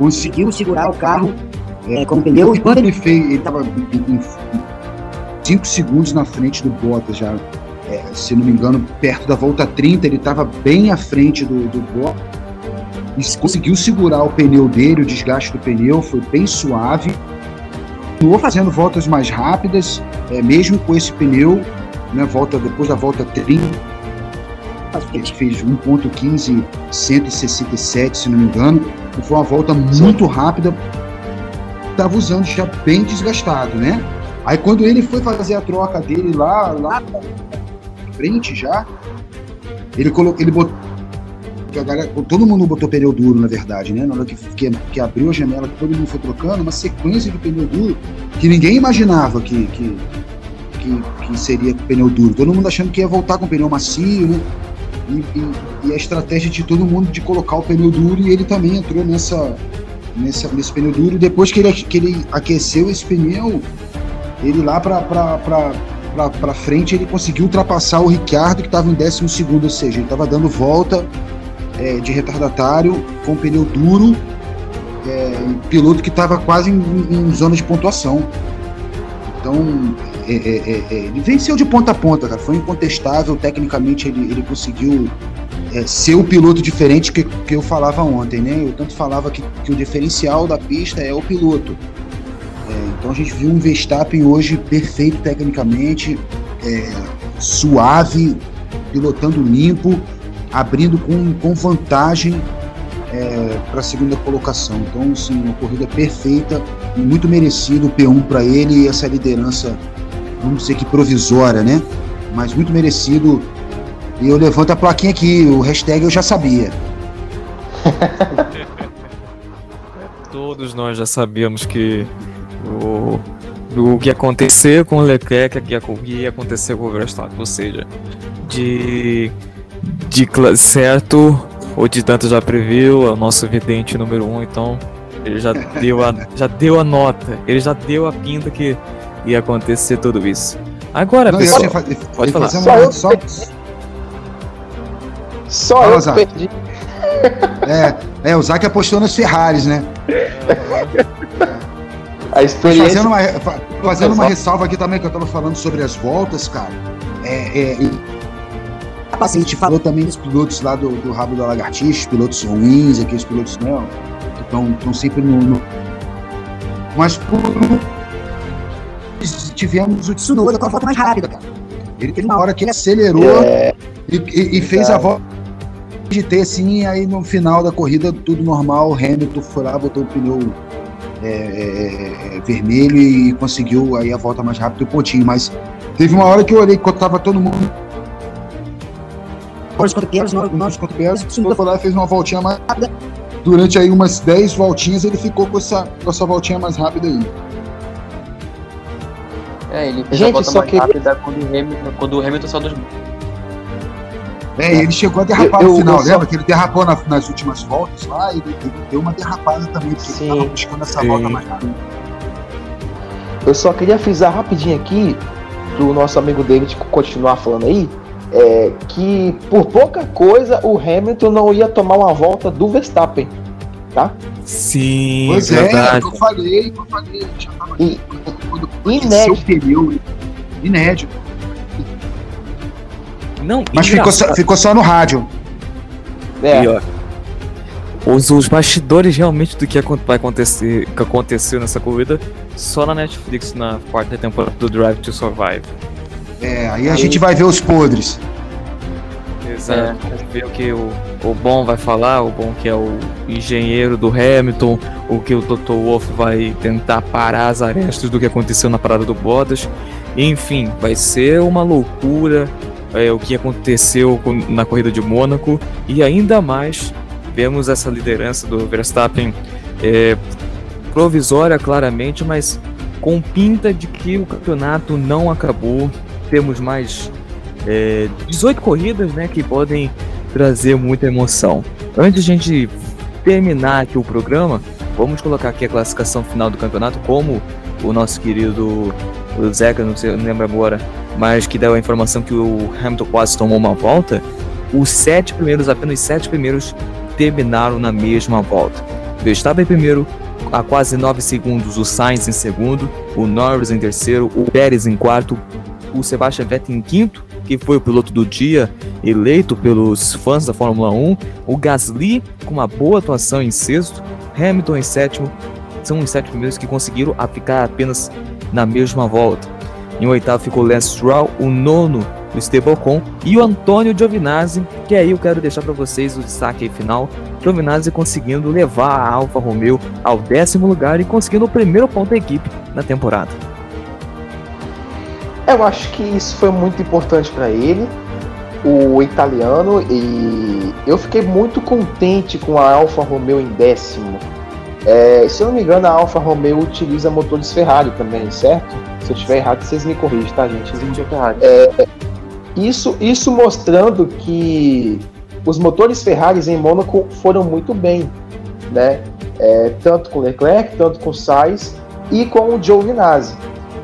conseguiu segurar o carro é, com o pneu. E quando ele fez, ele estava 5 segundos na frente do Bottas, já, é, se não me engano, perto da volta 30, ele estava bem à frente do, do Bottas. Conseguiu segurar o pneu dele, o desgaste do pneu, foi bem suave. Continuou fazendo voltas mais rápidas, é, mesmo com esse pneu, né, volta, depois da volta 30 ele fez 1.15, 167, se não me engano. Foi uma volta muito Sim. rápida. Tava usando já bem desgastado, né? Aí quando ele foi fazer a troca dele lá, lá na frente já, ele colocou, ele botou galera, todo mundo botou pneu duro, na verdade, né? Na hora que, que, que, abriu a janela, que todo mundo foi trocando, uma sequência de pneu duro que ninguém imaginava que, que, que, que seria pneu duro. Todo mundo achando que ia voltar com pneu macio, né? E, e, e, a estratégia de todo mundo de colocar o pneu duro e ele também entrou nessa, nessa nesse pneu duro. Depois que ele, que ele aqueceu esse pneu, ele lá para frente ele conseguiu ultrapassar o Ricciardo que estava em 12 segundo, ou seja, ele estava dando volta é, de retardatário com pneu duro, é, piloto que estava quase em, em zona de pontuação. Então, é, é, é, é, ele venceu de ponta a ponta, cara. Foi incontestável. Tecnicamente, ele, ele conseguiu é, ser o piloto diferente que, que eu falava ontem, né? Eu tanto falava que, que o diferencial da pista é o piloto. É, então a gente viu um Verstappen hoje perfeito tecnicamente, suave, pilotando limpo, abrindo com, com vantagem para a segunda colocação. Então, sim, uma corrida perfeita, muito merecido o P1 para ele e essa liderança vamos dizer que provisória, né? Mas muito merecido. E eu levanto a plaquinha aqui, o hashtag eu já sabia. Todos nós já sabíamos que o do que acontecer com o Leclerc, o que ia acontecer com o Verstappen, ou seja, de, de certo ou de tanto já previu, é o nosso vidente número um, então ele já deu a, já deu a nota, ele já deu a pinta que ia acontecer tudo isso. Agora, Não, pessoal, eu pode falar. Só eu Só, Só Fala, eu perdi. é, é, o Zac apostou nas Ferraris, né? A experiência. fazendo uma, fa- fazendo uma ressalva aqui também, que eu tava falando sobre as voltas, cara. É, é, e- a gente falou também dos pilotos lá do, do rabo da lagartixa, os pilotos ruins, aqueles pilotos não, que estão sempre no, no- Mas por tivemos o Tsunoda com a volta mais rápida, cara. Ele teve uma hora que ele acelerou É, e, e- e fez a volta de ter assim, aí no final da corrida tudo normal, o Hamilton foi lá, botou o pneu é, é, é, vermelho e conseguiu aí a volta mais rápida e o pontinho, mas teve uma hora que eu olhei quando tava todo mundo nós contra Pérez, nós, contra Pérez, o Tsunoda foi lá e fez uma voltinha mais rápida. Durante aí umas 10 voltinhas ele ficou com essa, com essa voltinha mais rápida aí. É, ele fez Gente, a volta só mais queria- rápida quando o Hamilton, quando o Hamilton saiu dos É, ele chegou a derrapar Eu- no eu- final, eu só- lembra? Que ele derrapou na- nas últimas voltas lá, ele, ele deu uma derrapada também, porque Sim. ele tava buscando essa Sim. volta mais rápida. Eu só queria frisar rapidinho aqui, pro nosso amigo David continuar falando aí, é, que por pouca coisa o Hamilton não ia tomar uma volta do Verstappen. Tá? Sim, Pois é, é verdade. eu falei, eu falei, já tava E- quando Inédito. pneu. Não, Mas ficou só, ficou só no rádio. É, E, ó, os, os bastidores realmente do que vai acontecer, que aconteceu nessa corrida, só na Netflix na quarta temporada do Drive to Survive. É, aí a gente vai ver os podres. Exato. Vamos ver o que o, o Bom vai falar, o Bom que é o engenheiro do Hamilton, o que o Dr. Wolff vai tentar parar as arestas do que aconteceu na parada do Bottas. Enfim, vai ser uma loucura é, o que aconteceu com- na corrida de Mônaco e ainda mais vemos essa liderança do Verstappen é, provisória claramente, mas com pinta de que o campeonato não acabou. Temos mais é, 18 corridas né, que podem trazer muita emoção. Antes de a gente terminar aqui o programa, vamos colocar aqui a classificação final do campeonato, como o nosso querido o Zeca, não, sei, não lembro agora, mas que deu a informação que o Hamilton quase tomou uma volta. Os sete primeiros, apenas sete primeiros, terminaram na mesma volta. Verstappen em primeiro, a quase 9 segundos, o Sainz em segundo, o Norris em terceiro, o Pérez em quarto, o Sebastian Vettel em quinto, que foi o piloto do dia, eleito pelos fãs da Fórmula 1, o Gasly com uma boa atuação em sexto, Hamilton em sétimo, são os sete primeiros que conseguiram ficar apenas na mesma volta. Em oitavo ficou Lance Stroll, o nono o Esteban Ocon e o Antônio Giovinazzi, que aí eu quero deixar para vocês o destaque final, Giovinazzi conseguindo levar a Alfa Romeo ao décimo lugar e conseguindo o primeiro ponto da equipe na temporada. Eu acho que isso foi muito importante para ele, o italiano, e eu fiquei muito contente com a Alfa Romeo em décimo. É, se eu não me engano, a Alfa Romeo utiliza motores Ferrari também, certo? Se eu estiver errado, vocês me corrigem, tá, gente? Isso, isso mostrando que os motores Ferrari em Mônaco foram muito bem, né? É, tanto com Leclerc, tanto com Sainz e com o Giovinazzi.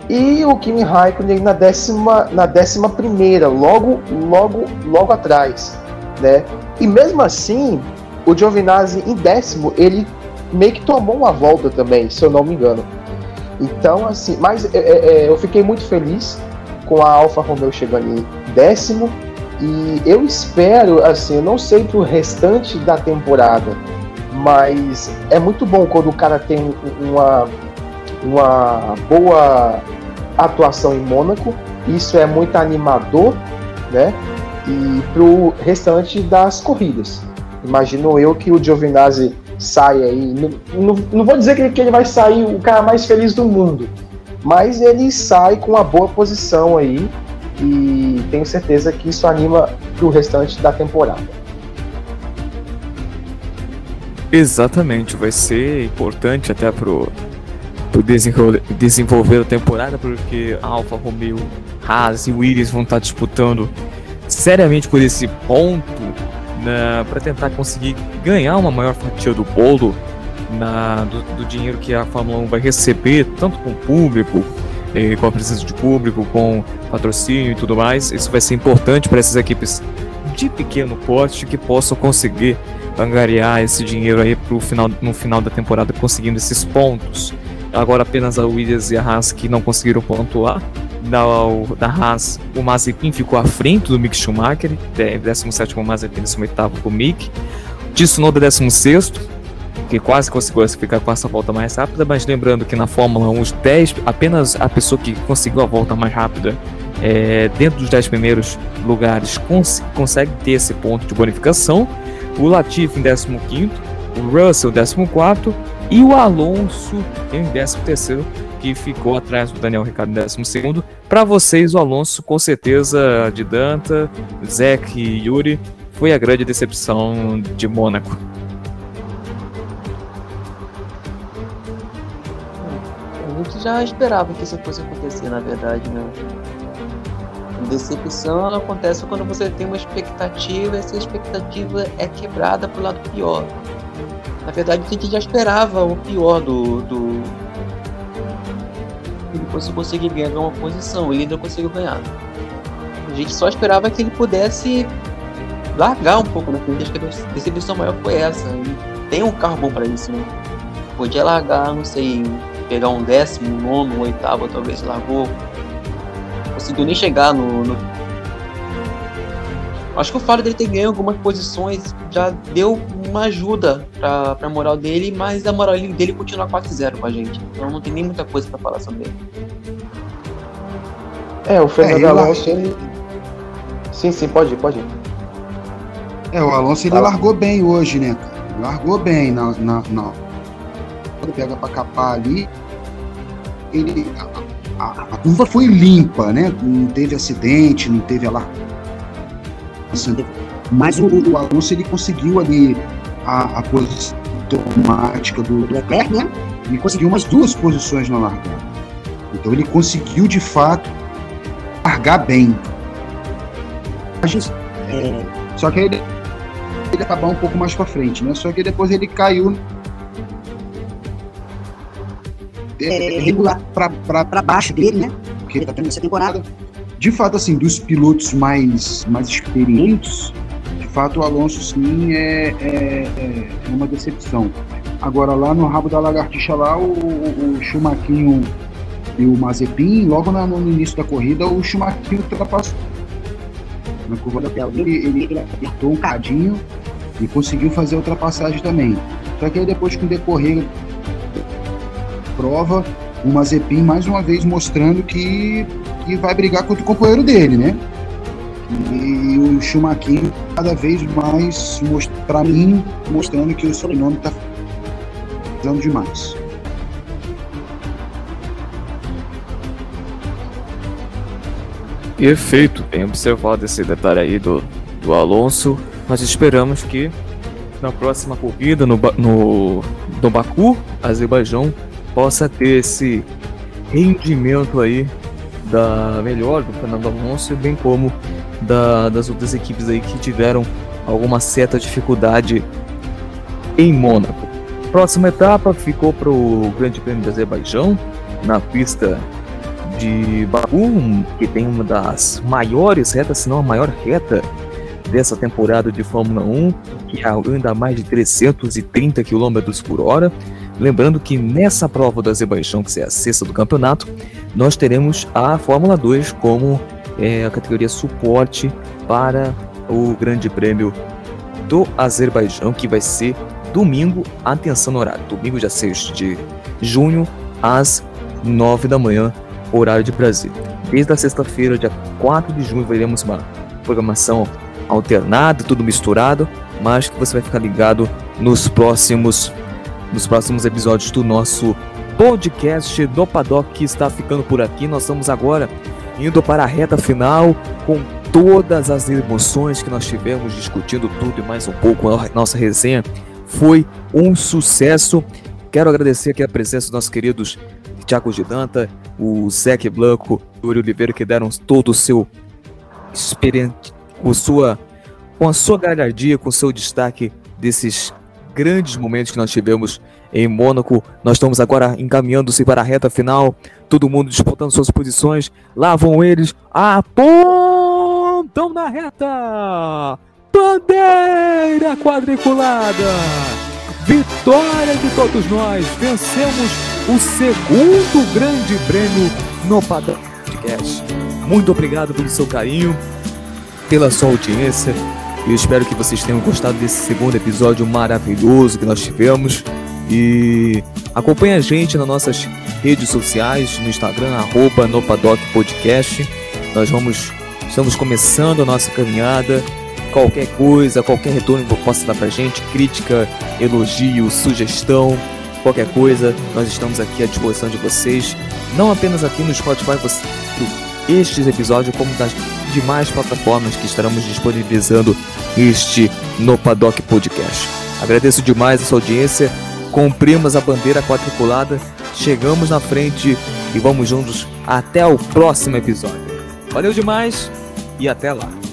E o Kimi Raikkonen na décima, na décima primeira, logo, logo, logo atrás, né? E mesmo assim, o Giovinazzi em décimo, ele meio que tomou uma volta também, se eu não me engano. Então, assim, mas é, é, eu fiquei muito feliz com a Alfa Romeo chegando em décimo e eu espero, assim, eu não sei pro restante da temporada, mas é muito bom quando o cara tem uma, uma boa atuação em Mônaco, isso é muito animador, né? E pro restante das corridas. Imagino eu que o Giovinazzi sai aí, não, não, não vou dizer que ele, que ele vai sair o cara mais feliz do mundo, mas ele sai com uma boa posição aí e tenho certeza que isso anima pro restante da temporada. Exatamente, vai ser importante até pro desenvolver a temporada, porque Alfa Romeo, Haas e Williams vão estar disputando seriamente por esse ponto né, para tentar conseguir ganhar uma maior fatia do bolo na, do, do, dinheiro que a Fórmula 1 vai receber, tanto com o público, eh, com a presença de público, com patrocínio e tudo mais. Isso vai ser importante para essas equipes de pequeno porte que possam conseguir angariar esse dinheiro aí pro final, no final da temporada, conseguindo esses pontos. Agora apenas a Williams e a Haas que não conseguiram pontuar. Da, da Haas, o Mazepin ficou à frente do Mick Schumacher, 17 o Mazepin, 18 o Mick. Tsunoda 16 que quase conseguiu ficar com essa volta mais rápida, mas lembrando que na Fórmula 1 os 10, apenas a pessoa que conseguiu a volta mais rápida é, dentro dos 10 primeiros lugares cons consegue ter esse ponto de bonificação. O Latifi em 15, o Russell em 14 e o Alonso em 13, que ficou atrás do Daniel Ricciardo em 12. Para vocês, o Alonso, com certeza, de Danta, Zek e Yuri, foi a grande decepção de Mônaco. A já esperava que isso fosse acontecer, na verdade, né? Decepção acontece quando você tem uma expectativa e essa expectativa é quebrada pro lado pior. Na verdade, a gente já esperava o pior do. do... Ele fosse conseguir ganhar uma posição, ele ainda conseguiu ganhar. A gente só esperava que ele pudesse largar um pouco na frente. Acho que a decepção maior foi essa. Ele tem um carro bom para isso, né? Podia largar, não sei, pegar um décimo, nono, oitavo, talvez largou conseguiu nem chegar no, no... Acho que o fato dele ter ganho algumas posições já deu uma ajuda pra, pra moral dele, mas a moral dele continua 4-0 com a gente. Então não tem nem muita coisa pra falar sobre ele. É, o Fernando é, Alonso, ele... Sim, sim, pode ir, pode ir. É, o Alonso ele largou bem hoje, né, Largou bem na. na, na... Quando pega pra capar ali, ele a, a, curva foi limpa, né? Não teve acidente, não teve lá. Assim, mas o, o Alonso ele conseguiu ali a, a posição automática do, Leclerc, né? Ele conseguiu umas duas posições na largada. Então ele conseguiu de fato largar bem. É, só que ele, ele acabar um pouco mais para frente, né? Só que depois ele caiu é, regular para baixo dele, né? Porque ele tá tendo essa temporada. De fato, assim, dos pilotos mais, mais experientes, de fato o Alonso sim é, é, é uma decepção. Agora lá no rabo da lagartixa lá, o, o, e o Mazepin, logo na, no início da corrida, o Schumacher ultrapassou. Na curva da tela, ele, ele, apertou um cadinho e conseguiu fazer a ultrapassagem também. Só que aí depois com o decorrer prova, o Mazepin mais uma vez mostrando que, que vai brigar contra o companheiro dele, né? E o Schumacher cada vez mais, para mim, mostrando que o sobrenome está fazendo demais. Perfeito, bem observado esse detalhe aí do, do Alonso. Nós esperamos que na próxima corrida no, no, no Baku, Azerbaijão, possa ter esse rendimento aí da melhor do Fernando Alonso, bem como da, das outras equipes aí que tiveram alguma certa dificuldade em Mônaco. Próxima etapa ficou para o Grande Prêmio do Azerbaijão, na pista de Baku, que tem uma das maiores retas, se não a maior reta dessa temporada de Fórmula 1, que anda a mais de 330 km por hora. Lembrando que nessa prova do Azerbaijão, que é a sexta do campeonato, nós teremos a Fórmula 2 como é, a categoria suporte para o Grande Prêmio do Azerbaijão, que vai ser domingo, atenção no horário, domingo dia 6 de junho, às 9 da manhã, horário de Brasil. Desde a sexta-feira, dia 4 de junho, veremos uma programação alternada, tudo misturado, mas que você vai ficar ligado nos próximos nos próximos episódios do nosso podcast do Paddock que está ficando por aqui. Nós estamos agora indo para a reta final com todas as emoções que nós tivemos discutindo tudo e mais um pouco. A nossa resenha foi um sucesso. Quero agradecer aqui a presença dos nossos queridos Thiago Gidanta, o Zeke Blanco, o Yuri Oliveira, que deram todo o seu experiente, com sua, com a sua galhardia, com o seu destaque desses grandes momentos que nós tivemos em Mônaco. Nós estamos agora encaminhando-se para a reta final, todo mundo disputando suas posições. Lá vão eles, apontam na reta! Bandeira quadriculada! Vitória de todos nós! Vencemos o segundo grande prêmio no Padrão Podcast. Muito obrigado pelo seu carinho, pela sua audiência. Eu espero que vocês tenham gostado desse segundo episódio maravilhoso que nós tivemos. E acompanhe a gente nas nossas redes sociais, no Instagram, arroba no Podcast. Nós vamos, estamos começando a nossa caminhada. Qualquer coisa, qualquer retorno que possa dar pra gente, crítica, elogio, sugestão, qualquer coisa, nós estamos aqui à disposição de vocês. Não apenas aqui no Spotify, você, estes episódios, como das demais plataformas que estaremos disponibilizando este No Paddock Podcast. Agradeço demais a sua audiência, cumprimos a bandeira quadriculada, chegamos na frente e vamos juntos até o próximo episódio. Valeu demais e até lá!